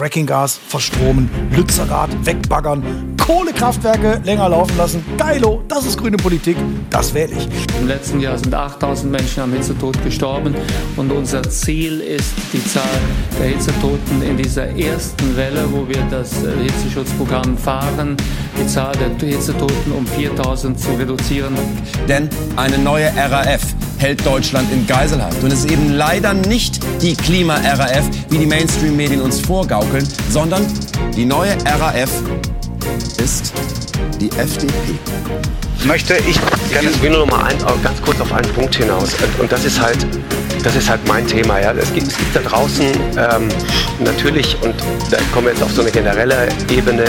Frackinggas verstromen, Lützerath wegbaggern, Kohlekraftwerke länger laufen lassen. Geilo, das ist grüne Politik, das wähle ich. Im letzten Jahr sind 8000 Menschen am Hitzetod gestorben und unser Ziel ist, die Zahl der Hitzetoten in dieser ersten Welle, wo wir das äh, Hitzeschutzprogramm fahren, die Zahl der Hitzetoten um 4000 zu reduzieren. Denn eine neue RAF hält Deutschland in Geiselhaft. Und es ist eben leider nicht die Klima-RAF, wie die Mainstream-Medien uns vorgaukeln, sondern die neue RAF ist die FDP. Möchte ich, ich will nur noch mal ein, ganz kurz auf einen Punkt hinaus. Und das ist halt, das ist halt mein Thema. Ja. Es, gibt, es gibt da draußen ähm, natürlich, und da kommen wir jetzt auf so eine generelle Ebene,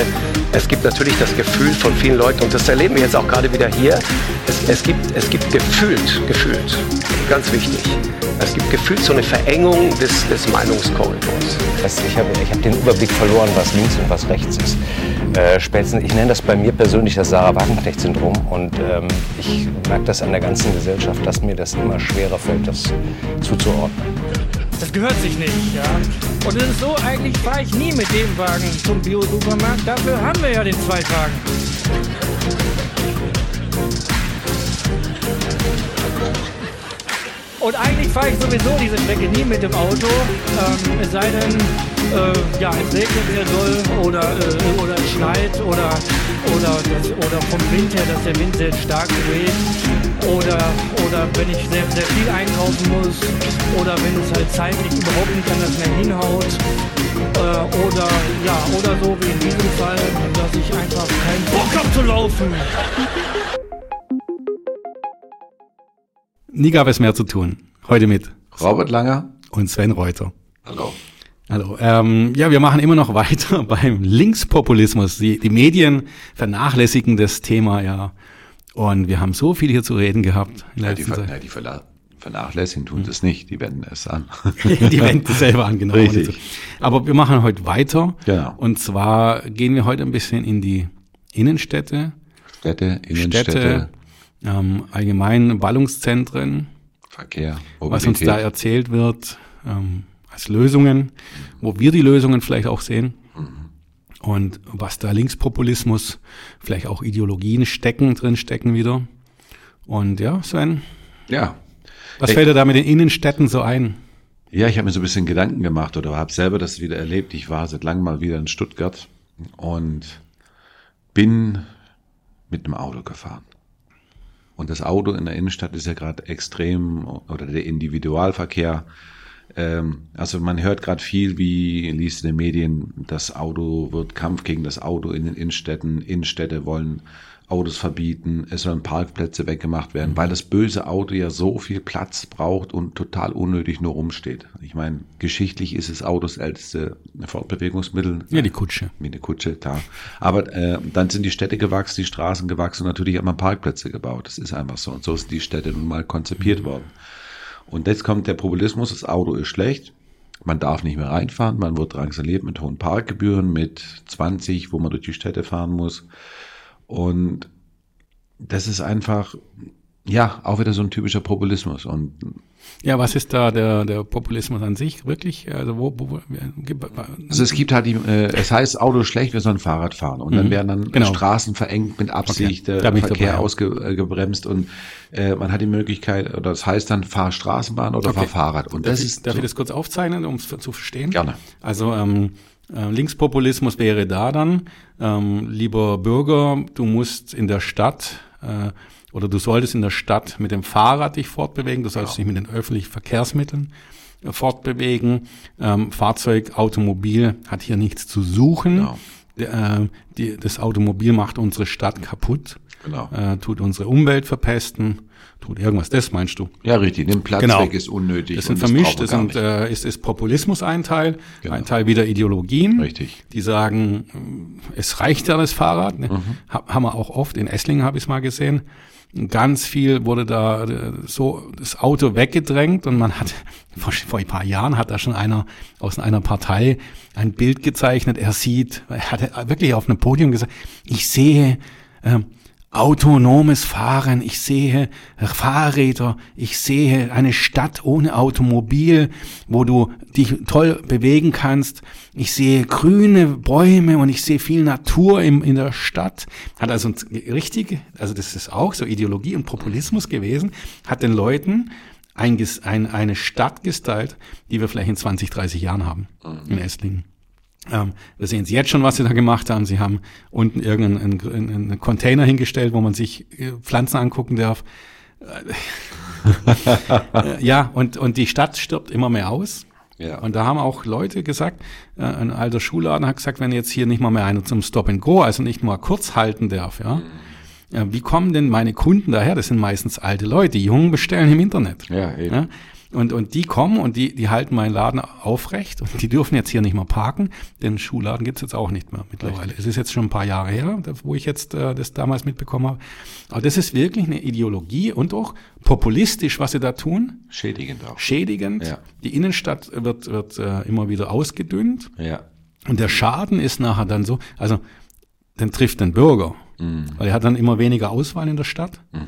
es gibt natürlich das Gefühl von vielen Leuten, und das erleben wir jetzt auch gerade wieder hier, es, es, gibt, es gibt gefühlt, gefühlt, ganz wichtig, es gibt gefühlt so eine Verengung des, des Meinungskorridors. Ich habe ich hab den Überblick verloren, was links und was rechts ist. Äh, spätestens, ich nenne das bei mir persönlich das Sarah Wagenknecht-Syndrom und ähm, ich merke das an der ganzen Gesellschaft, dass mir das immer schwerer fällt, das zuzuordnen. Das gehört sich nicht, ja. Und es ist so, eigentlich fahre ich nie mit dem Wagen zum Bio-Supermarkt. Dafür haben wir ja den Zweitwagen. Und eigentlich fahre ich sowieso diese Strecke nie mit dem Auto, ähm, es sei denn, äh, ja, es regnet sehr doll oder, äh, oder es schneit oder, oder, oder vom Wind her, dass der Wind sehr stark weht oder, oder wenn ich sehr, sehr viel einkaufen muss oder wenn es halt zeitlich überhaupt nicht anders mehr hinhaut äh, oder, ja, oder so wie in diesem Fall, dass ich einfach keinen Bock habe zu laufen. Nie gab es mehr zu tun. Heute mit Robert Langer und Sven Reuter. Hallo. Hallo. Ähm, ja, wir machen immer noch weiter beim Linkspopulismus. Die, die Medien vernachlässigen das Thema ja. Und wir haben so viel hier zu reden gehabt. Ja, die, ver ja, die vernachlässigen tun das nicht, die wenden es an. die wenden es selber an, genau. Richtig. Aber wir machen heute weiter. Genau. Und zwar gehen wir heute ein bisschen in die Innenstädte. Städte, Innenstädte. Städte, ähm, allgemein Ballungszentren, Verkehr, Mobilität. was uns da erzählt wird, ähm, als Lösungen, wo wir die Lösungen vielleicht auch sehen. Mhm. Und was da Linkspopulismus, vielleicht auch Ideologien stecken, drin stecken wieder. Und ja, Sven. Ja. Was hey. fällt dir da mit den Innenstädten so ein? Ja, ich habe mir so ein bisschen Gedanken gemacht oder habe selber das wieder erlebt. Ich war seit langem mal wieder in Stuttgart und bin mit einem Auto gefahren. Und das Auto in der Innenstadt ist ja gerade extrem, oder der Individualverkehr. Ähm, also man hört gerade viel, wie liest in den Medien, das Auto wird Kampf gegen das Auto in den Innenstädten. Innenstädte wollen Autos verbieten, es sollen Parkplätze weggemacht werden, weil das böse Auto ja so viel Platz braucht und total unnötig nur rumsteht. Ich meine, geschichtlich ist es Autos älteste Fortbewegungsmittel. Ja, die Kutsche. Wie eine Kutsche, da. Aber äh, dann sind die Städte gewachsen, die Straßen gewachsen und natürlich hat man Parkplätze gebaut. Das ist einfach so. Und so sind die Städte nun mal konzipiert mhm. worden. Und jetzt kommt der Populismus, das Auto ist schlecht. Man darf nicht mehr reinfahren, man wird drangsaliert mit hohen Parkgebühren, mit 20, wo man durch die Städte fahren muss. Und das ist einfach, ja, auch wieder so ein typischer Populismus. Und ja, was ist da der, der Populismus an sich wirklich? Also wo, wo, wo also es gibt halt die, äh, es heißt Auto schlecht, wir sollen Fahrrad fahren und mhm. dann werden dann genau. Straßen verengt mit Absicht, okay. der Verkehr ausgebremst und äh, man hat die Möglichkeit oder das heißt dann fahr Straßenbahn oder okay. fahr Fahrrad und darf das ich, ist darf so. ich das kurz aufzeichnen, um es zu verstehen? Gerne. Also ähm, äh, Linkspopulismus wäre da dann, ähm, lieber Bürger, du musst in der Stadt äh, oder du solltest in der Stadt mit dem Fahrrad dich fortbewegen, du solltest ja. dich mit den öffentlichen Verkehrsmitteln äh, fortbewegen. Ähm, Fahrzeug, Automobil hat hier nichts zu suchen. Ja. Äh, die, das Automobil macht unsere Stadt kaputt, genau. äh, tut unsere Umwelt verpesten tut irgendwas. Das meinst du? Ja, richtig. Den Platz genau. weg ist unnötig. Das sind vermischt. Das, sind, äh, ist, ist Populismus ein Teil, genau. ein Teil wieder Ideologien. Richtig. Die sagen, es reicht ja das Fahrrad. Ne? Mhm. Haben wir auch oft. In Esslingen habe ich es mal gesehen. Ganz viel wurde da äh, so das Auto weggedrängt und man hat vor, vor ein paar Jahren hat da schon einer aus einer Partei ein Bild gezeichnet. Er sieht, er hat wirklich auf einem Podium gesagt, ich sehe äh, autonomes Fahren, ich sehe Fahrräder, ich sehe eine Stadt ohne Automobil, wo du dich toll bewegen kannst. Ich sehe grüne Bäume und ich sehe viel Natur im, in der Stadt. Hat also richtig, also das ist auch so Ideologie und Populismus gewesen, hat den Leuten ein, ein, eine Stadt gestylt, die wir vielleicht in 20, 30 Jahren haben in Esslingen. Ähm, wir sehen Sie jetzt schon, was Sie da gemacht haben. Sie haben unten irgendeinen einen, einen Container hingestellt, wo man sich äh, Pflanzen angucken darf. Äh, ja, und, und die Stadt stirbt immer mehr aus. Ja. Und da haben auch Leute gesagt, äh, ein alter Schulladen hat gesagt, wenn jetzt hier nicht mal mehr einer zum Stop and Go, also nicht mal kurz halten darf, ja, mhm. wie kommen denn meine Kunden daher? Das sind meistens alte Leute. Die Jungen bestellen im Internet. Ja, eben. Ja? Und, und die kommen und die, die halten meinen Laden aufrecht und die dürfen jetzt hier nicht mehr parken, denn Schuhladen gibt's jetzt auch nicht mehr mittlerweile. Richtig. Es ist jetzt schon ein paar Jahre her, wo ich jetzt äh, das damals mitbekommen habe. Aber das ist wirklich eine Ideologie und auch populistisch, was sie da tun. Schädigend auch. Schädigend. Ja. Die Innenstadt wird, wird äh, immer wieder ausgedünnt. Ja. Und der Schaden ist nachher dann so, also den trifft den Bürger, mhm. weil er hat dann immer weniger Auswahl in der Stadt. Mhm.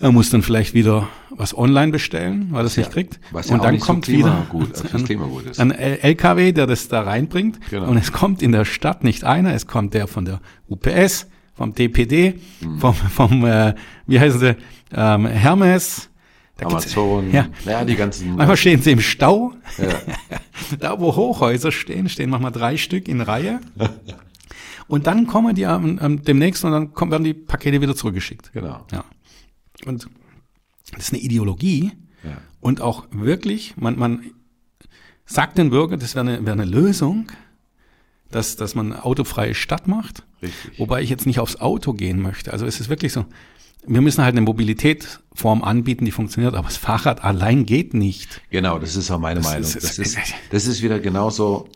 Er muss dann vielleicht wieder was online bestellen, weil er es ja, nicht kriegt. Was ja und dann kommt so wieder gut, also ein, ein, LKW, der das da reinbringt. Genau. Und es kommt in der Stadt nicht einer, es kommt der von der UPS, vom DPD, hm. vom, vom äh, wie heißen sie, ähm, Hermes. Da Amazon, ja. ja, die ganzen. Manchmal stehen sie im Stau. Ja. da, wo Hochhäuser stehen, stehen manchmal drei Stück in Reihe. und dann kommen die ähm, demnächst und dann kommen, werden die Pakete wieder zurückgeschickt. Genau. Ja. Und das ist eine Ideologie ja. und auch wirklich, man, man sagt den Bürgern, das wäre eine, wäre eine Lösung, dass, dass man eine autofreie Stadt macht. Richtig. Wobei ich jetzt nicht aufs Auto gehen möchte. Also es ist wirklich so, wir müssen halt eine Mobilitätsform anbieten, die funktioniert, aber das Fahrrad allein geht nicht. Genau, das ist auch meine das Meinung. Ist, das, ist, das ist wieder genauso.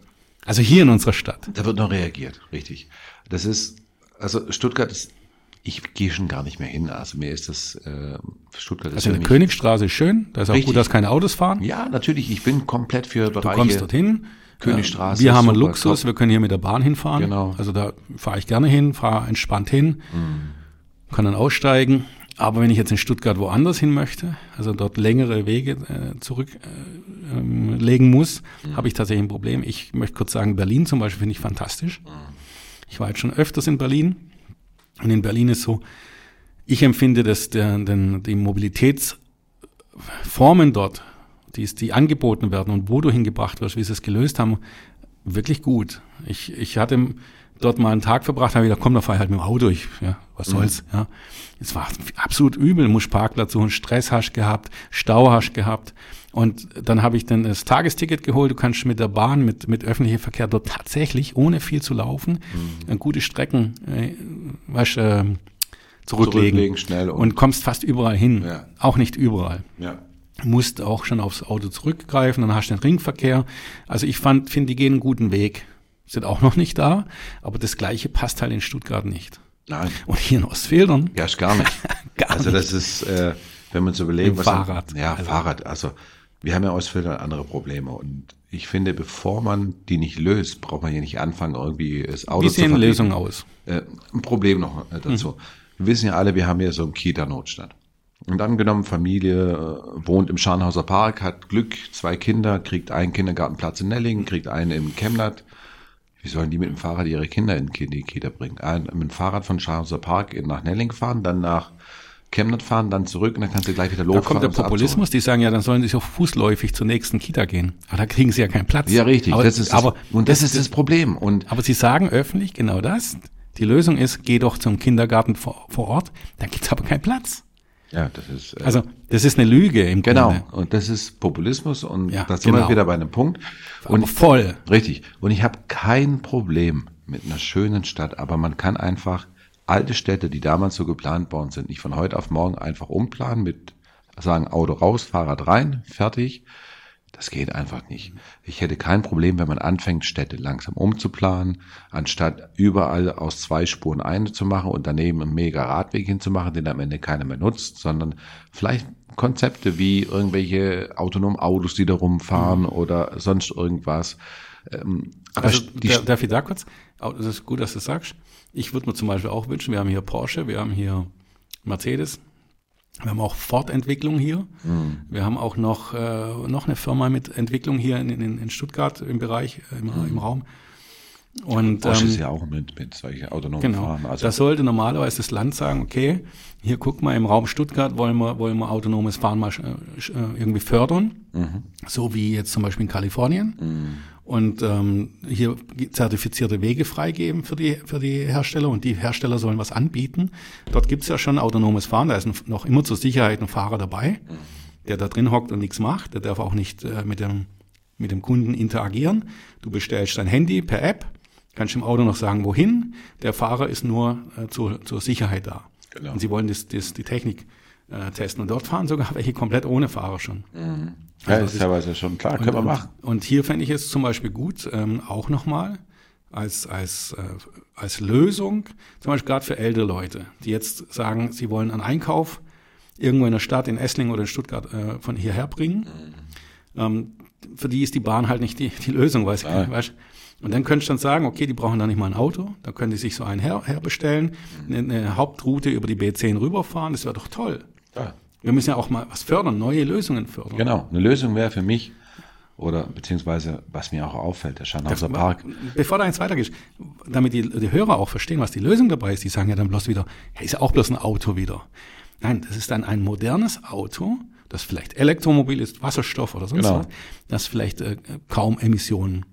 Also hier in unserer Stadt. Da wird noch reagiert, richtig. Das ist, also Stuttgart ist ich gehe schon gar nicht mehr hin. Also mir ist das äh, Stuttgart. Also ist eine Königstraße ist schön. Da ist auch richtig. gut, dass keine Autos fahren. Ja, natürlich. Ich bin komplett für Bereiche. Du kommst dorthin. Königstraße. Wir haben einen Luxus. Top. Wir können hier mit der Bahn hinfahren. Genau. Also da fahre ich gerne hin, fahre entspannt hin, mhm. kann dann aussteigen. Aber wenn ich jetzt in Stuttgart woanders hin möchte, also dort längere Wege äh, zurücklegen äh, ähm, muss, mhm. habe ich tatsächlich ein Problem. Ich möchte kurz sagen, Berlin zum Beispiel finde ich fantastisch. Mhm. Ich war jetzt schon öfters in Berlin und in Berlin ist so, ich empfinde, dass der, den, die Mobilitätsformen dort, die, die angeboten werden und wo du hingebracht wirst, wie sie es gelöst haben, wirklich gut. Ich, ich hatte dort mal einen Tag verbracht, habe ich gedacht, komm, da fahr ich halt mit dem Auto, ich, ja, was mhm. soll's, ja. Es war absolut übel, muss Parkplatz suchen, Stress hast gehabt, Stau hast gehabt. Und dann habe ich dann das Tagesticket geholt. Du kannst mit der Bahn, mit, mit öffentlichem Verkehr dort tatsächlich, ohne viel zu laufen, mhm. gute Strecken äh, weißt, äh, zurücklegen. zurücklegen schnell und, und, kommst fast überall hin. Ja. Auch nicht überall. Ja. Musst auch schon aufs Auto zurückgreifen, dann hast du den Ringverkehr. Also ich fand, finde, die gehen einen guten Weg. Sind auch noch nicht da, aber das Gleiche passt halt in Stuttgart nicht. Nein. Und hier in Ostfildern? Ja, ist gar nicht. gar also das ist, äh, wenn man so überlegt, was Fahrrad. ja, also. Fahrrad. Also wir haben ja Ostfildern andere Probleme und ich finde, bevor man die nicht löst, braucht man hier nicht anfangen, irgendwie das Auto Wie sehen zu Lösungen aus? Äh, ein Problem noch äh, dazu. Mhm. Wir wissen ja alle, wir haben hier so einen Kita-Notstand. Und angenommen, Familie äh, wohnt im Scharnhauser Park, hat Glück, zwei Kinder, kriegt einen Kindergartenplatz in Nellingen, kriegt einen im Chemnat. Wie sollen die mit dem Fahrrad ihre Kinder in die Kita bringen? Ein, mit dem Fahrrad von Scharnhauser Park nach Nellingen fahren, dann nach Chemnat fahren, dann zurück und dann kannst du gleich wieder losfahren. Da kommt der Populismus, die sagen ja, dann sollen sie sich auch fußläufig zur nächsten Kita gehen. Aber da kriegen sie ja keinen Platz. Ja, richtig. Aber, das ist das, aber, und das, das ist das Problem. Und aber sie sagen öffentlich genau das. Die Lösung ist, geh doch zum Kindergarten vor, vor Ort, da gibt's aber keinen Platz. Ja, das ist. Äh, also, das ist eine Lüge im genau. Grunde. Genau. Und das ist Populismus und ja, da sind genau. wir wieder bei einem Punkt. Und aber voll. Richtig. Und ich habe kein Problem mit einer schönen Stadt, aber man kann einfach alte Städte, die damals so geplant worden sind, nicht von heute auf morgen einfach umplanen mit sagen Auto raus, Fahrrad rein, fertig. Das geht einfach nicht. Ich hätte kein Problem, wenn man anfängt, Städte langsam umzuplanen, anstatt überall aus zwei Spuren eine zu machen und daneben einen mega Radweg hinzumachen, den am Ende keiner mehr nutzt, sondern vielleicht Konzepte wie irgendwelche autonomen Autos, die da rumfahren mhm. oder sonst irgendwas Ähm, aber Also, darf ich da kurz? Das ist gut, dass du das sagst. Ich würde mir zum Beispiel auch wünschen, wir haben hier Porsche, wir haben hier Mercedes, wir haben auch Ford-Entwicklung hier. Mhm. Wir haben auch noch, äh, noch eine Firma mit Entwicklung hier in, in, in Stuttgart im Bereich, äh, im, im Raum. Und Mhm. Porsche ähm, ist ja auch mit, mit solchen autonomen Genau. Fahren. Also, da sollte normalerweise das Land sagen, okay, hier guck mal, im Raum Stuttgart wollen wir, wollen wir autonomes Fahren mal äh, äh, irgendwie fördern. Mhm. So wie jetzt zum Beispiel in Kalifornien. Und ähm, hier zertifizierte Wege freigeben für die, für die Hersteller und die Hersteller sollen was anbieten. Dort gibt's ja schon autonomes Fahren, da ist ein, noch immer zur Sicherheit ein Fahrer dabei, der da drin hockt und nichts macht. Der darf auch nicht äh, mit, dem, mit dem Kunden interagieren. Du bestellst dein Handy per App, kannst im Auto noch sagen, wohin. Der Fahrer ist nur äh, zur, zur Sicherheit da. Genau. Und sie wollen das, das, die Technik äh, testen. Und dort fahren sogar welche komplett ohne Fahrer schon. ja, also ist das- teilweise schon klar, Und, können wir und, machen. und hier fände ich es zum Beispiel gut, ähm, auch nochmal als, als, äh, als Lösung, zum Beispiel gerade für ältere Leute, die jetzt sagen, sie wollen einen Einkauf irgendwo in der Stadt, in Esslingen oder in Stuttgart äh, von hierher bringen. Ähm, für die ist die Bahn halt nicht die, die Lösung, weiß Ja. ich weißt? Und dann könntest du dann sagen, okay, die brauchen da nicht mal ein Auto, da können die sich so einen her, herbestellen, eine, eine Hauptroute über die B10 rüberfahren, das wäre doch toll. Ja. Wir müssen ja auch mal was fördern, neue Lösungen fördern. Genau, eine Lösung wäre für mich, oder beziehungsweise was mir auch auffällt, der Scharnhauser Park. Bevor da eins weitergeht, damit die, die Hörer auch verstehen, was die Lösung dabei ist, die sagen ja dann bloß wieder, hey, ist ja auch bloß ein Auto wieder. Nein, das ist dann ein modernes Auto, das vielleicht Elektromobil ist, Wasserstoff oder sonst Genau. was, das vielleicht äh, kaum Emissionen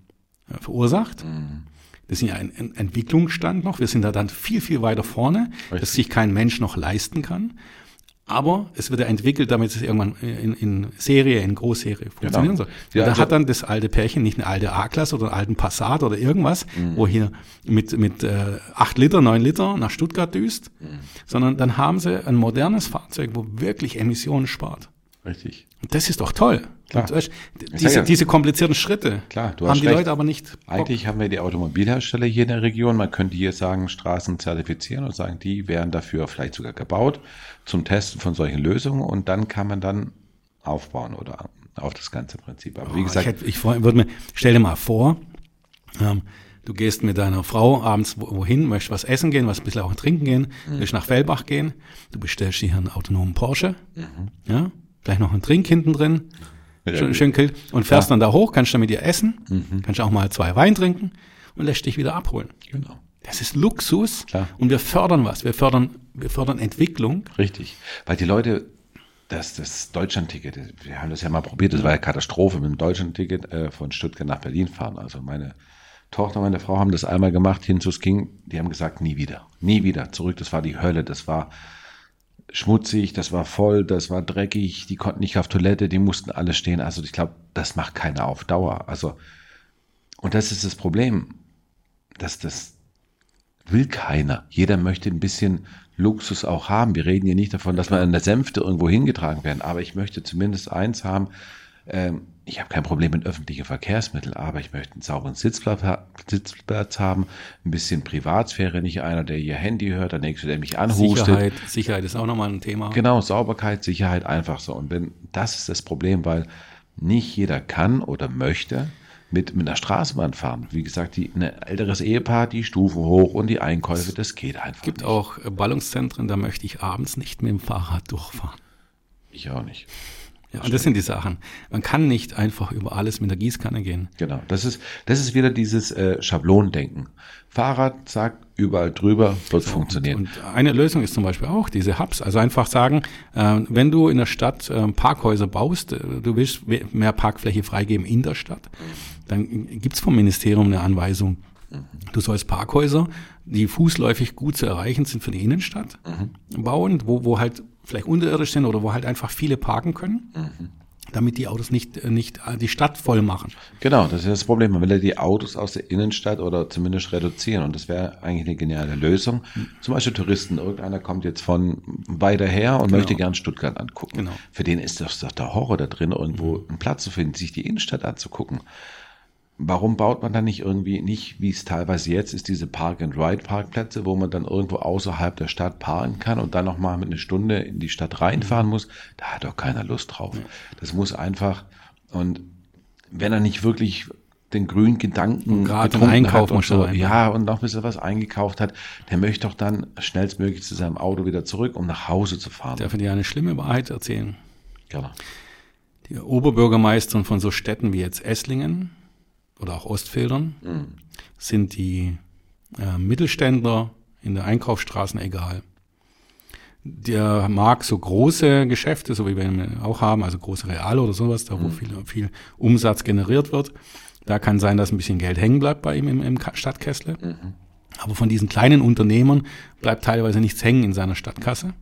äh, verursacht. Mhm. Das ist ja ein, ein Entwicklungsstand noch. Wir sind da dann viel, viel weiter vorne, Richtig. dass sich kein Mensch noch leisten kann. Aber es wird ja entwickelt, damit es irgendwann in, in Serie, in Großserie funktionieren Genau. soll. Ja, da also- hat dann das alte Pärchen nicht eine alte A-Klasse oder einen alten Passat oder irgendwas, Mhm. wo hier mit, mit äh, 8 Liter, 9 Liter nach Stuttgart düst, Mhm. sondern dann haben sie ein modernes Fahrzeug, wo wirklich Emissionen spart. Richtig. Und das ist doch toll. Klar. Weißt, diese, ja. diese komplizierten Schritte Klar, haben die recht. Leute aber nicht. Bock. Eigentlich haben wir die Automobilhersteller hier in der Region. Man könnte hier sagen, Straßen zertifizieren und sagen, die wären dafür vielleicht sogar gebaut zum Testen von solchen Lösungen und dann kann man dann aufbauen oder auf das ganze Prinzip. Aber wie Oh, gesagt, ich, hätte, ich würde mir, stell dir mal vor, ähm, du gehst mit deiner Frau abends wo- wohin, möchtest was essen gehen, was ein bisschen auch trinken gehen, Mhm. willst nach Fellbach gehen, du bestellst dir hier einen autonomen Porsche, Mhm. ja, vielleicht noch einen Trink hinten drin, Ja, schön, schön kalt, und fährst Ja. dann da hoch, kannst dann mit ihr essen, Mhm. kannst auch mal zwei Wein trinken und lässt dich wieder abholen. genau. Das ist Luxus Klar. und wir fördern was, wir fördern, wir fördern Entwicklung. Richtig. Weil die Leute, das, das Deutschlandticket, wir haben das ja mal probiert, das war ja Katastrophe mit dem Deutschlandticket äh, von Stuttgart nach Berlin fahren. Also meine Tochter, meine Frau haben das einmal gemacht, hin zu King, die haben gesagt, nie wieder, nie wieder zurück. Das war die Hölle, das war schmutzig, das war voll, das war dreckig, die konnten nicht auf Toilette, die mussten alle stehen. Also ich glaube, das macht keiner auf Dauer. Also, und das ist das Problem, dass das will keiner. Jeder möchte ein bisschen Luxus auch haben. Wir reden hier nicht davon, dass wir an der Sänfte irgendwo hingetragen werden, aber ich möchte zumindest eins haben. Ähm, ich habe kein Problem mit öffentlichen Verkehrsmitteln, aber ich möchte einen sauberen Sitzplatz, ha- Sitzplatz haben, ein bisschen Privatsphäre, nicht einer, der ihr Handy hört, der nächste, der mich anhustet. Sicherheit, Sicherheit ist auch nochmal ein Thema. Genau, Sauberkeit, Sicherheit, einfach so. Und wenn das ist das Problem, weil nicht jeder kann oder möchte mit, mit einer Straßenbahn fahren. Wie gesagt, die, ein älteres Ehepaar, die Stufen hoch und die Einkäufe, das geht einfach Es gibt nicht. auch Ballungszentren, da möchte ich abends nicht mit dem Fahrrad durchfahren. Ich auch nicht. Ja, und das sind die Sachen. Man kann nicht einfach über alles mit der Gießkanne gehen. Genau, das ist, das ist wieder dieses äh, Schablondenken. Fahrrad sagt überall drüber, wird funktionieren. Und eine Lösung ist zum Beispiel auch diese Hubs. Also einfach sagen, äh, wenn du in der Stadt äh, Parkhäuser baust, äh, du willst mehr Parkfläche freigeben in der Stadt, dann gibt's vom Ministerium eine Anweisung. Du sollst Parkhäuser, die fußläufig gut zu erreichen sind für die Innenstadt, bauen, wo, wo halt vielleicht unterirdisch sind oder wo halt einfach viele parken können, damit die Autos nicht, äh, nicht äh, die Stadt voll machen. Genau, das ist das Problem. Man will ja die Autos aus der Innenstadt oder zumindest reduzieren. Und das wäre eigentlich eine geniale Lösung. Zum Beispiel Touristen. Irgendeiner kommt jetzt von weiter her und möchte gern Stuttgart angucken. Genau. Für den ist das doch der Horror da drin, irgendwo einen Platz zu finden, sich die Innenstadt anzugucken. Warum baut man dann nicht irgendwie nicht, wie es teilweise jetzt ist, diese Park-and-Ride-Parkplätze, wo man dann irgendwo außerhalb der Stadt parken kann und dann nochmal mit einer Stunde in die Stadt reinfahren muss? Da hat doch keiner Lust drauf. Das muss einfach, und wenn er nicht wirklich den grünen Gedanken gerade Einkauf hat und muss so, ja, und noch ein bisschen was eingekauft hat, der möchte doch dann schnellstmöglich zu seinem Auto wieder zurück, um nach Hause zu fahren. Darf ich dir eine schlimme Wahrheit erzählen? Gerne. Die Oberbürgermeistern von so Städten wie jetzt Esslingen oder auch Ostfildern sind die äh, Mittelständler in der Einkaufsstraßen egal. Der mag so große Geschäfte, so wie wir auch haben, also große Real oder sowas, da wo viel, viel Umsatz generiert wird. Da kann sein, dass ein bisschen Geld hängen bleibt bei ihm im, im Ka- Stadtkessel. Aber von diesen kleinen Unternehmern bleibt teilweise nichts hängen in seiner Stadtkasse.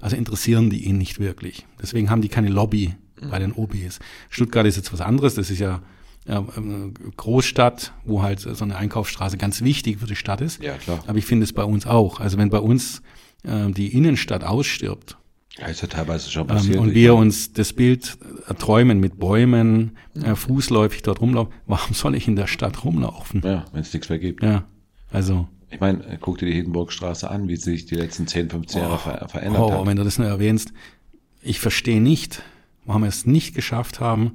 Also interessieren die ihn nicht wirklich. Deswegen haben die keine Lobby bei den OBs. Stuttgart ist jetzt was anderes. Das ist ja Großstadt, wo halt so eine Einkaufsstraße ganz wichtig für die Stadt ist. Ja, klar. Aber ich finde es bei uns auch. Also wenn bei uns äh, die Innenstadt ausstirbt, Ja, ist ja teilweise schon ähm, passiert. und Ich wir uns das Bild erträumen mit Bäumen, äh, fußläufig dort rumlaufen, warum soll ich in der Stadt rumlaufen? Ja, wenn es nichts mehr gibt. Ja, also Ich meine, äh, guck dir die Hindenburgstraße an, wie sie sich die letzten 10, 15 Jahre ver verändert oh, hat. wenn du das nur erwähnst, ich verstehe nicht, warum wir es nicht geschafft haben,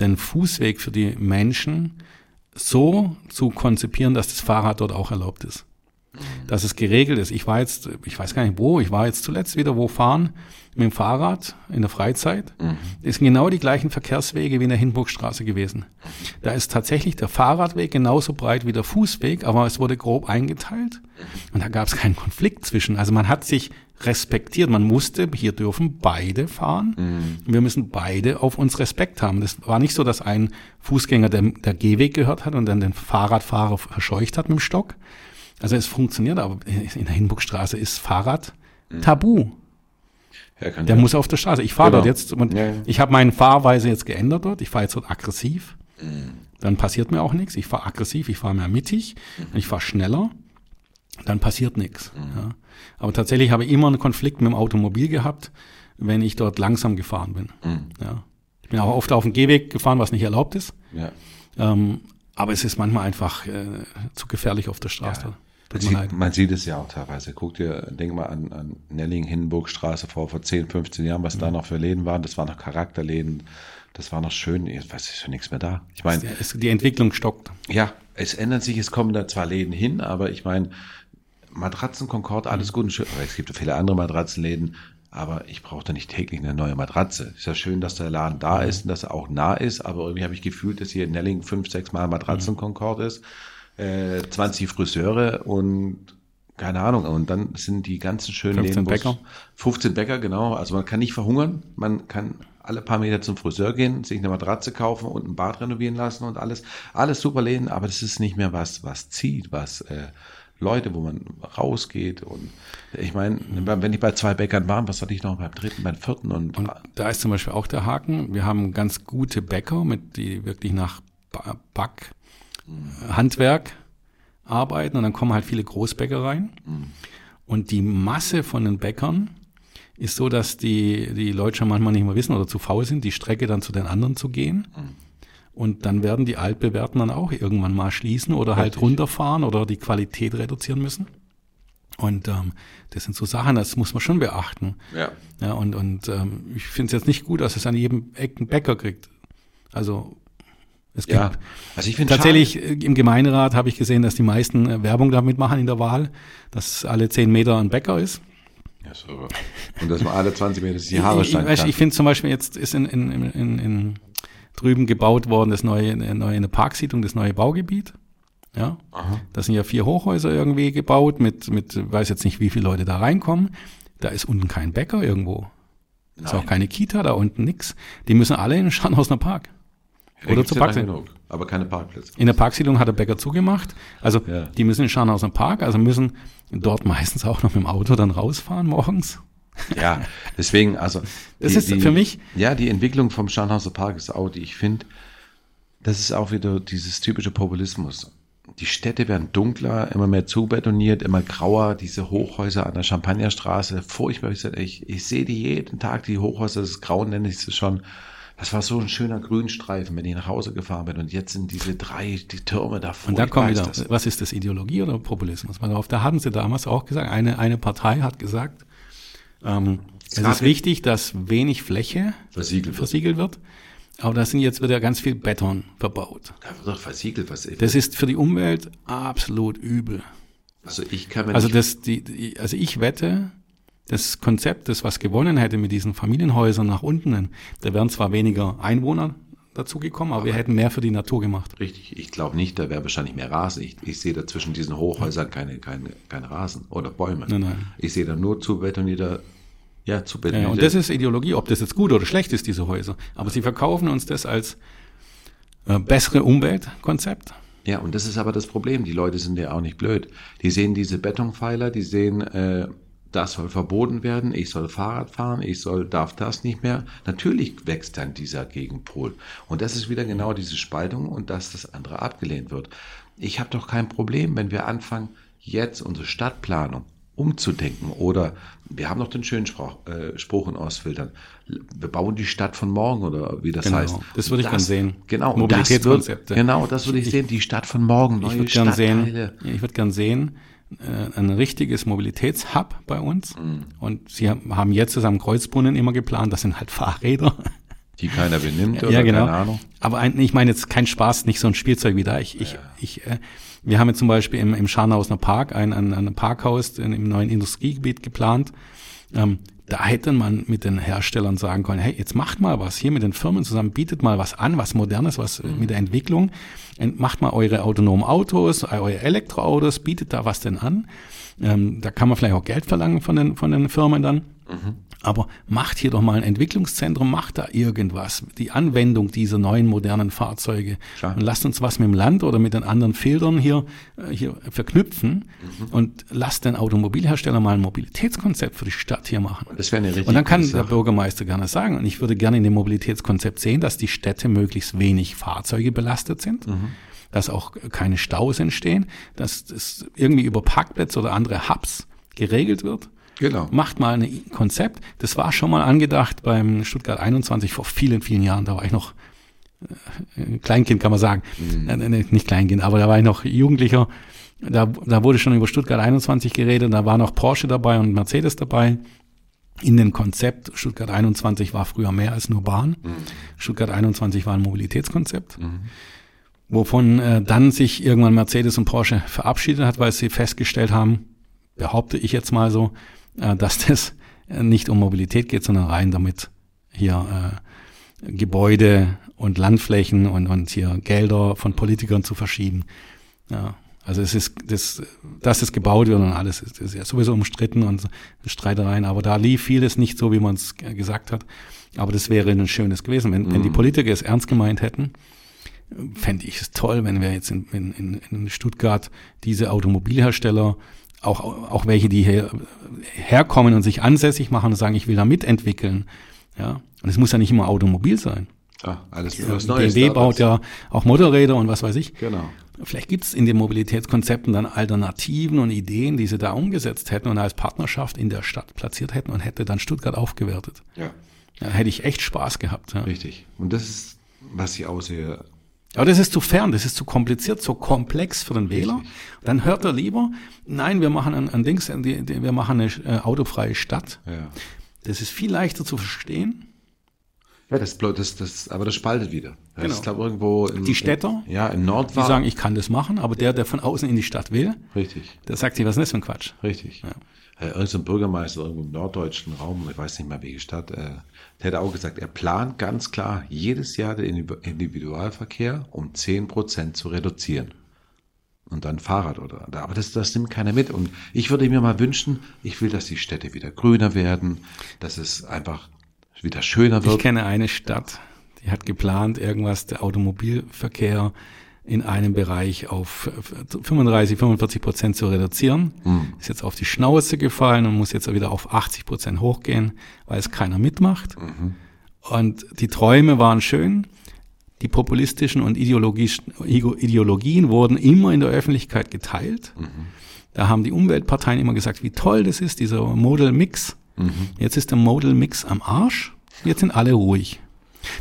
den Fußweg für die Menschen so zu konzipieren, dass das Fahrrad dort auch erlaubt ist. Dass es geregelt ist. Ich war jetzt, ich weiß gar nicht wo, ich war jetzt zuletzt wieder wo fahren mit dem Fahrrad in der Freizeit. Das sind genau die gleichen Verkehrswege wie in der Hinburgstraße gewesen. Da ist tatsächlich der Fahrradweg genauso breit wie der Fußweg, aber es wurde grob eingeteilt und da gab es keinen Konflikt zwischen. Also man hat sich respektiert. Man wusste, hier dürfen beide fahren. Wir müssen beide auf uns Respekt haben. Das war nicht so, dass ein Fußgänger der, der Gehweg gehört hat und dann den Fahrradfahrer verscheucht hat mit dem Stock. Also es funktioniert, aber in der Hinburgstraße ist Fahrrad tabu. Ja, Der ja. muss auf der Straße. Ich fahre Genau. dort jetzt und Ja, ich habe meine Fahrweise jetzt geändert dort. Ich fahre jetzt dort aggressiv. Mhm. Dann passiert mir auch nichts. Ich fahre aggressiv, ich fahre mehr mittig, Mhm. ich fahre schneller. Dann passiert nichts. Ja. Aber tatsächlich habe ich immer einen Konflikt mit dem Automobil gehabt, wenn ich dort langsam gefahren bin. Mhm. Ja. Ich bin auch oft auf dem Gehweg gefahren, was nicht erlaubt ist. Ja. Ähm, aber es ist manchmal einfach äh, zu gefährlich auf der Straße. Man Tut mir sieht, man sieht es ja auch teilweise. Guck dir, denk mal an, an Nelling, Hindenburgstraße vor, vor 10, 15 Jahren, was Mhm. da noch für Läden waren. Das waren noch Charakterläden. Das war noch schön. Jetzt weiß ich schon nichts mehr da. Ich meine, Die Entwicklung stockt. ja, es ändert sich, es kommen da zwar Läden hin, aber ich meine, Matratzen, Concord, Mhm. alles gut und schön. Aber es gibt viele andere Matratzenläden, aber ich brauche da nicht täglich eine neue Matratze. Ist ja schön, dass der Laden da ist und dass er auch nah ist, aber irgendwie habe ich gefühlt, dass hier in Nelling fünf, sechs Mal Matratzen Concord ist, äh, 20 Friseure und keine Ahnung. Und dann sind die ganzen schönen 15 Läden. Bäcker. 15 Bäcker, genau. Also man kann nicht verhungern. Man kann alle paar Meter zum Friseur gehen, sich eine Matratze kaufen und ein Bad renovieren lassen und alles. Alles super Läden, aber das ist nicht mehr was, was zieht, was äh, Leute, wo man rausgeht. Und ich meine, wenn die bei zwei Bäckern waren, was hatte ich noch beim dritten, beim vierten und, Und da ist zum Beispiel auch der Haken. Wir haben ganz gute Bäcker, mit die wirklich nach Ba- Back, äh, Handwerk arbeiten und dann kommen halt viele Großbäckereien. Und die Masse von den Bäckern ist so, dass die, die Leute schon manchmal nicht mehr wissen oder zu faul sind, die Strecke dann zu den anderen zu gehen. Und dann werden die Altbewährten dann auch irgendwann mal schließen oder halt Richtig. runterfahren oder die Qualität reduzieren müssen. Und ähm, das sind so Sachen, das muss man schon beachten. ja. Ja, und, und ähm, ich finde es jetzt nicht gut, dass es an jedem Eck einen Bäcker kriegt. Also es gibt Ja, also ich tatsächlich äh, im Gemeinderat habe ich gesehen, dass die meisten äh, Werbung damit machen in der Wahl, dass alle zehn Meter ein Bäcker ist. Ja, so. Und dass man alle 20 Meter die Haare ich, ich, schneiden kann. ich finde zum Beispiel jetzt ist in, in, in, in drüben gebaut worden das neue, eine neue eine Parksiedlung, das neue Baugebiet. Ja, da sind ja vier Hochhäuser irgendwie gebaut mit mit weiß jetzt nicht wie viele Leute da reinkommen. Da ist unten kein Bäcker irgendwo. Ist auch keine Kita da unten nix. Die müssen alle in den Scharnhausener Park. Da Oder zur ja Parksiedlung. Aber keine Parkplätze. In der Parksiedlung hat der Bäcker zugemacht. Also Ja. die müssen in den Scharnhausener Park, also müssen dort meistens auch noch mit dem Auto dann rausfahren morgens. Ja, deswegen, also. Das ist für mich- Ja, die Entwicklung vom Scharnhauser Park ist auch, die ich finde, das ist auch wieder dieses typische Populismus. Die Städte werden dunkler, immer mehr zubetoniert, immer grauer, diese Hochhäuser an der Champagnerstraße, furchtbar. Ich, ich, ich sehe die jeden Tag, die Hochhäuser, das Grauen nenne ich es schon. Das war so ein schöner Grünstreifen, wenn ich nach Hause gefahren bin. Und jetzt sind diese drei, die Türme da Und da kommt wieder, das. was ist das, Ideologie oder Populismus? Weil auf da hatten sie damals auch gesagt, eine, eine Partei hat gesagt, ähm, es ist wichtig, dass wenig Fläche Versiegelt wird. versiegelt wird, Aber da sind jetzt wieder ganz viel Beton verbaut. Da wird doch versiegelt, was ich. Das ist für die Umwelt absolut übel. Also ich kann mir Also nicht, das, die, die, also ich wette, das Konzept, das was gewonnen hätte mit diesen Familienhäusern nach unten, da wären zwar weniger Einwohner dazugekommen, aber, wir hätten mehr für die Natur gemacht. richtig, ich glaube nicht, da wäre wahrscheinlich mehr Rasen. Ich, ich sehe da zwischen diesen Hochhäusern keine, keine, keine Rasen oder Bäume. Nein, nein. Ich sehe da nur zu betonierte, ja, zu Ja, betonierte. und das ist Ideologie, ob das jetzt gut oder schlecht ist, diese Häuser. Aber sie verkaufen uns das als äh, bessere Umweltkonzept. Ja, und das ist aber das Problem. Die Leute sind ja auch nicht blöd. Die sehen diese Betonpfeiler, die sehen, äh, das soll verboten werden, ich soll Fahrrad fahren, ich soll, darf das nicht mehr. Natürlich wächst dann dieser Gegenpol. Und das ist wieder genau diese Spaltung und dass das andere abgelehnt wird. Ich habe doch kein Problem, wenn wir anfangen, jetzt unsere Stadtplanung umzudenken. Oder wir haben noch den schönen Spruch, äh, Spruch in Ostfiltern. Wir bauen die Stadt von morgen oder wie das Genau, heißt. das würde ich gern sehen. Genau, und das Mobilitätskonzepte. Wird, genau, das würde ich, sehen. Die Stadt von morgen, neue Ich würde gern sehen, ich würde gern sehen, äh, ein richtiges Mobilitätshub bei uns. Mhm. Und sie haben jetzt am Kreuzbrunnen immer geplant, das sind halt Fahrräder. Die keiner benimmt oder ja, genau. keine Ahnung. Aber ein, ich meine jetzt kein Spaß, nicht so ein Spielzeug wie da. Ich, ich, ich, äh, wir haben jetzt zum Beispiel im, im Scharnhausener Park ein, ein, ein Parkhaus in, im neuen Industriegebiet geplant. Ähm, da hätte man mit den Herstellern sagen können, hey, jetzt macht mal was hier mit den Firmen zusammen, bietet mal was an, was Modernes, was äh, mit der Entwicklung. Macht mal eure autonomen Autos, eure Elektroautos, bietet da was denn an. Ähm, da kann man vielleicht auch Geld verlangen von den, von den Firmen dann. Aber macht hier doch mal ein Entwicklungszentrum, macht da irgendwas. Die Anwendung dieser neuen modernen Fahrzeuge. Klar. Und lasst uns was mit dem Land oder mit den anderen Filtern hier, äh, hier verknüpfen und lasst den Automobilhersteller mal ein Mobilitätskonzept für die Stadt hier machen. Das wäre eine richtig Und dann kann der. Bürgermeister gerne sagen, und ich würde gerne in dem Mobilitätskonzept sehen, dass die Städte möglichst wenig Fahrzeuge belastet sind, Mhm. dass auch keine Staus entstehen, dass das irgendwie über Parkplätze oder andere Hubs geregelt wird. Genau. Macht mal ein Konzept. Das war schon mal angedacht beim Stuttgart 21 vor vielen, vielen Jahren. Da war ich noch äh, Kleinkind, kann man sagen. Äh, nee, nicht Kleinkind, aber da war ich noch Jugendlicher. Da, da wurde schon über Stuttgart 21 geredet. Da war noch Porsche dabei und Mercedes dabei. In dem Konzept Stuttgart 21 war früher mehr als nur Bahn. Stuttgart 21 war ein Mobilitätskonzept wovon äh, dann sich irgendwann Mercedes und Porsche verabschiedet hat, weil sie festgestellt haben, behaupte ich jetzt mal so, dass das äh, nicht um Mobilität geht, sondern rein damit hier äh, Gebäude und Landflächen und, und hier Gelder von Politikern zu verschieben. Ja, also es ist das, dass es gebaut wird und alles ist, ist ja sowieso umstritten und Streitereien, aber da lief vieles nicht so, wie man es gesagt hat. Aber das wäre ein schönes gewesen, wenn, wenn die Politiker es ernst gemeint hätten fände ich es toll, wenn wir jetzt in, in- in Stuttgart diese Automobilhersteller, auch, auch welche, die her, herkommen und sich ansässig machen und sagen, ich will da mitentwickeln. Ja. Und es muss ja nicht immer Automobil sein. Ah, alles was Neues. BMW da, baut ja auch Motorräder und was weiß ich. Genau. Vielleicht gibt es in den Mobilitätskonzepten dann Alternativen und Ideen, die sie da umgesetzt hätten und als Partnerschaft in der Stadt platziert hätten und hätte dann Stuttgart aufgewertet. Ja, Ja, hätte ich echt Spaß gehabt. Ja. richtig. Und das ist, was ich aussehe. Aber das ist zu fern, das ist zu kompliziert, zu komplex für den Wähler. Dann hört er lieber, nein, wir machen ein, ein Dings, wir machen eine äh, autofreie Stadt. Ja. Das ist viel leichter zu verstehen. Ja, das, das, das, aber das spaltet wieder. Das Genau. ist, glaube irgendwo im, Die Städter, ja, im Die sagen, ich kann das machen, aber der, der von außen in die Stadt will, richtig, der sagt sich, was ist denn das für ein Quatsch? richtig. Äh, irgend so ein Bürgermeister irgendwo im norddeutschen Raum, ich weiß nicht mehr welche Stadt, äh, der hat auch gesagt, er plant ganz klar jedes Jahr den Indiv- Individualverkehr um 10 Prozent zu reduzieren. Und dann Fahrrad oder, aber das, das nimmt keiner mit. Und ich würde mir mal wünschen, ich will, dass die Städte wieder grüner werden, dass es einfach wieder schöner Ich wird. kenne eine Stadt, die hat geplant, irgendwas, der Automobilverkehr in einem Bereich auf 35, 45 Prozent zu reduzieren. Ist jetzt auf die Schnauze gefallen und muss jetzt wieder auf 80 Prozent hochgehen, weil es keiner mitmacht. Und die Träume waren schön. Die populistischen und Ideologien wurden immer in der Öffentlichkeit geteilt. Da haben die Umweltparteien immer gesagt, wie toll das ist, dieser Model Mix. Jetzt ist der Model Mix am Arsch. Jetzt sind alle ruhig.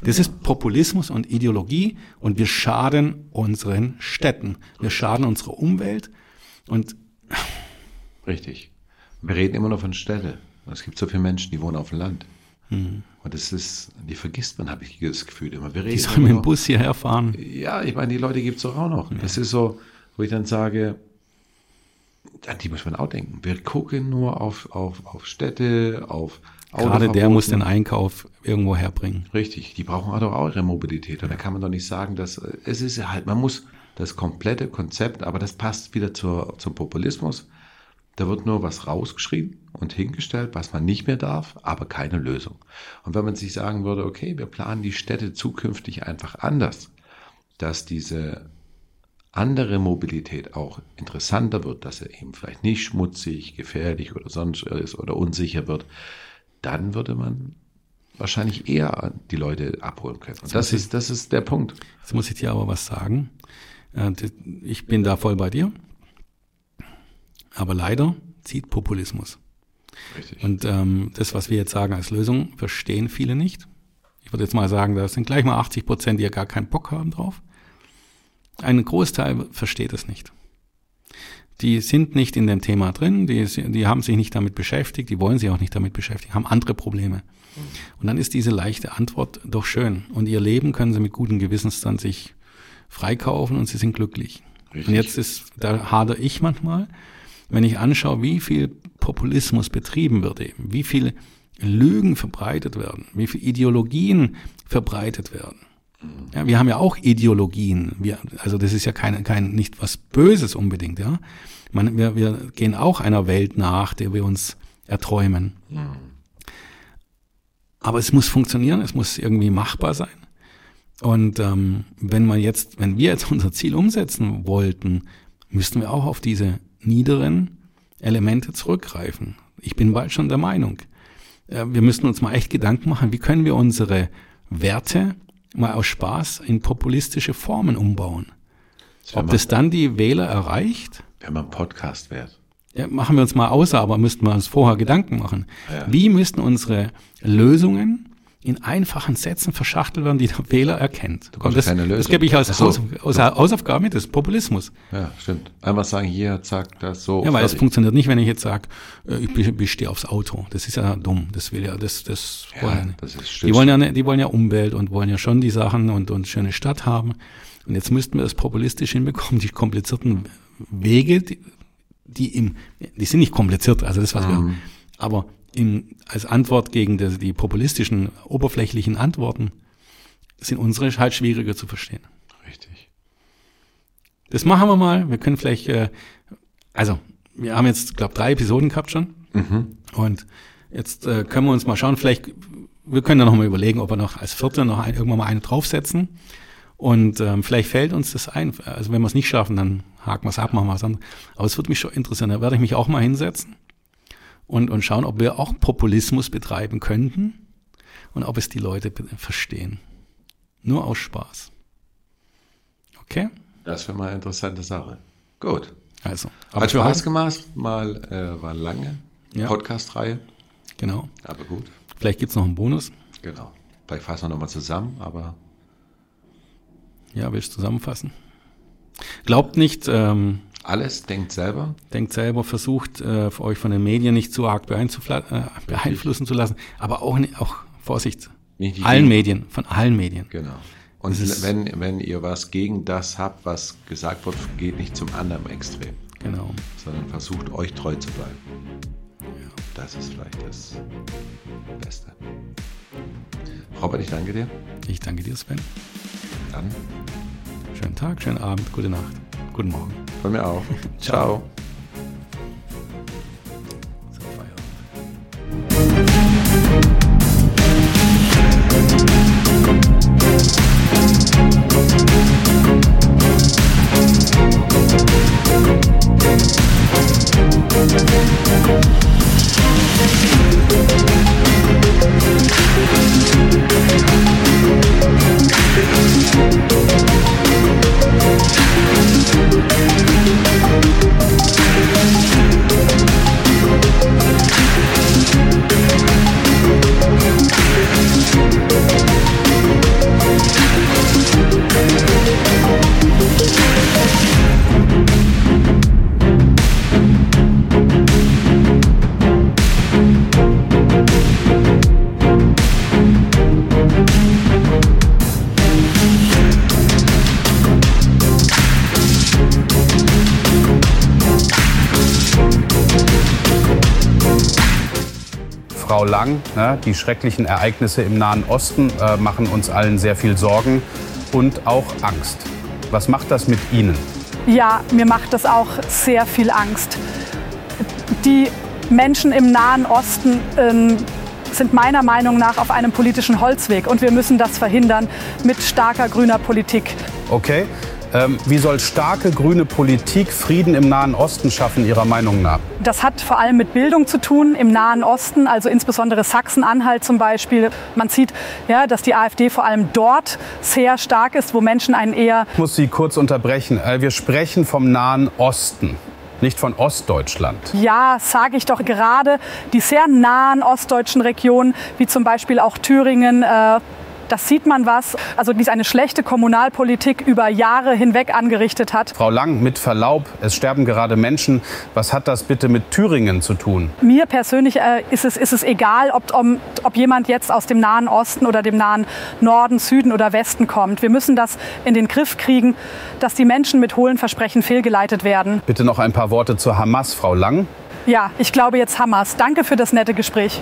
Das ist Populismus und Ideologie und wir schaden unseren Städten. Wir schaden unserer Umwelt und Richtig. Wir reden immer noch von Städte. Es gibt so viele Menschen, die wohnen auf dem Land. Und das ist, die vergisst man, habe ich das Gefühl immer. Wir Die reden sollen immer mit dem Bus hierher fahren. Ja, ich meine, die Leute gibt es auch noch. Das ist so, wo ich dann sage, an die muss man auch denken. Wir gucken nur auf, auf, auf Städte, auf Gerade der muss den. Einkauf irgendwo herbringen. Richtig, die brauchen doch auch ihre Mobilität. Und da kann man doch nicht sagen, dass äh, es ist halt, man muss das komplette Konzept, aber das passt wieder zur, zum Populismus. Da wird nur was rausgeschrieben und hingestellt, was man nicht mehr darf, aber keine Lösung. Und wenn man sich sagen würde, okay, wir planen die Städte zukünftig einfach anders, dass diese andere Mobilität auch interessanter wird, dass er eben vielleicht nicht schmutzig, gefährlich oder sonst ist oder unsicher wird, dann würde man wahrscheinlich eher die Leute abholen können. Und das ist, das ist der Punkt. Jetzt muss ich dir aber was sagen. Äh, Ich bin da voll bei dir. Aber leider zieht Populismus. Richtig. Und ähm, das, was wir jetzt sagen als Lösung, verstehen viele nicht. Ich würde jetzt mal sagen, da sind gleich mal 80 Prozent, die ja gar keinen Bock haben drauf. Ein Großteil versteht es nicht. Die sind nicht in dem Thema drin, die, die haben sich nicht damit beschäftigt, die wollen sich auch nicht damit beschäftigen, haben andere Probleme. Und dann ist diese leichte Antwort doch schön. Und ihr Leben können sie mit gutem Gewissens dann sich freikaufen und sie sind glücklich. Richtig. Und jetzt ist, da hader ich manchmal, wenn ich anschaue, wie viel Populismus betrieben wird eben, wie viel Lügen verbreitet werden, wie viel Ideologien verbreitet werden. Ja, wir haben ja auch Ideologien. Wir, also das ist ja kein, kein nicht was Böses unbedingt, ja. Man, wir, wir gehen auch einer Welt nach, der wir uns erträumen. Aber es muss funktionieren, es muss irgendwie machbar sein. Und ähm, wenn man jetzt, wenn wir jetzt unser Ziel umsetzen wollten, müssten wir auch auf diese niederen Elemente zurückgreifen. Ich bin bald schon der Meinung. Äh, wir müssen uns mal echt Gedanken machen, wie können wir unsere Werte mal aus Spaß in populistische Formen umbauen. wär Ob das dann die Wähler erreicht, Wenn man Podcast wäre. ja, machen wir uns mal außer, aber müssten wir uns vorher Gedanken machen. Ja. Wie müssten unsere Lösungen in einfachen Sätzen verschachtelt werden, die der Wähler erkennt? brauchst das, keine das Lösung. gebe ich als so. Haus, als Hausaufgabe mit, das ist Populismus. Ja, stimmt. Einfach sagen, hier, zack, das so. Ja, weil es funktioniert nicht, wenn ich jetzt sage, äh, ich be- bestehe aufs Auto. Das ist ja dumm. Das will ja, das, das Ja, wollen ja nicht. das ist Die wollen ja, die wollen ja Umwelt und wollen ja schon die Sachen und, und schöne Stadt haben. Und jetzt müssten wir das populistisch hinbekommen, die komplizierten Wege, die, die im, die sind nicht kompliziert, also das, was Mhm. wir, aber in, als Antwort gegen die, die populistischen, oberflächlichen Antworten sind unsere halt schwieriger zu verstehen. Richtig. Das machen wir mal. Wir können vielleicht, äh, also wir haben jetzt, glaube drei Episoden gehabt schon. Und jetzt äh, können wir uns mal schauen, vielleicht, wir können da noch mal überlegen, ob wir noch als vierte noch ein, irgendwann mal eine draufsetzen. Und ähm, vielleicht fällt uns das ein. Also wenn wir es nicht schaffen, dann haken wir es ab, machen wir was anderes. Aber es würde mich schon interessieren. Da werde ich mich auch mal hinsetzen und, und schauen, ob wir auch Populismus betreiben könnten und ob es die Leute verstehen. Nur aus Spaß. Okay? Das wäre mal eine interessante Sache. Gut. Also. Hat Spaß gemacht. Mal äh, war lange Ja. Podcast-Reihe. Genau. Aber gut. Vielleicht gibt's noch einen Bonus. Genau. Vielleicht fassen wir nochmal zusammen, aber Ja, willst du zusammenfassen? Glaubt nicht, ähm, alles denkt selber. denkt selber, versucht äh, euch von den Medien nicht zu arg beeinflussen, äh, beeinflussen zu lassen, aber auch, auch Vorsicht, allen Gegen- Medien, von allen Medien. Genau. Und wenn, wenn ihr was gegen das habt, was gesagt wird, geht nicht zum anderen Extrem, Genau. sondern versucht euch treu zu bleiben. Das ist vielleicht das Beste. Robert, ich danke dir. Ich danke dir, Sven. Dann Schönen Tag, schönen Abend, gute Nacht, guten Morgen. von mir auch. Ciao. Lang, ne, die schrecklichen Ereignisse im Nahen Osten äh, machen uns allen sehr viel Sorgen und auch Angst. Was macht das mit Ihnen? Ja, mir macht das auch sehr viel Angst. Die Menschen im Nahen Osten ähm, sind meiner Meinung nach auf einem politischen Holzweg und wir müssen das verhindern mit starker grüner Politik. Okay. Ähm, wie soll starke grüne Politik Frieden im Nahen Osten schaffen, Ihrer Meinung nach? Das hat vor allem mit Bildung zu tun im Nahen Osten, also insbesondere Sachsen-Anhalt zum Beispiel. Man sieht, ja, dass die AfD vor allem dort sehr stark ist, wo Menschen einen eher. Ich muss Sie kurz unterbrechen. Äh, wir sprechen vom Nahen Osten nicht von Ostdeutschland. Ja, sage ich doch gerade. Die sehr nahen ostdeutschen Regionen, wie zum Beispiel auch Thüringen, äh, das sieht man was. Also die eine schlechte Kommunalpolitik über Jahre hinweg angerichtet hat. Frau Lang, mit Verlaub, es sterben gerade Menschen. Was hat das bitte mit Thüringen zu tun? Mir persönlich äh, ist, es, ist es egal, ob, ob, ob jemand jetzt aus dem Nahen Osten oder dem Nahen Norden, Süden oder Westen kommt. Wir müssen das in den Griff kriegen, dass die Menschen mit hohlen Versprechen fehlgeleitet werden. Bitte noch ein paar Worte zur Hamas, Frau Lang. Ja, ich glaube jetzt Hamas. Danke für das nette Gespräch.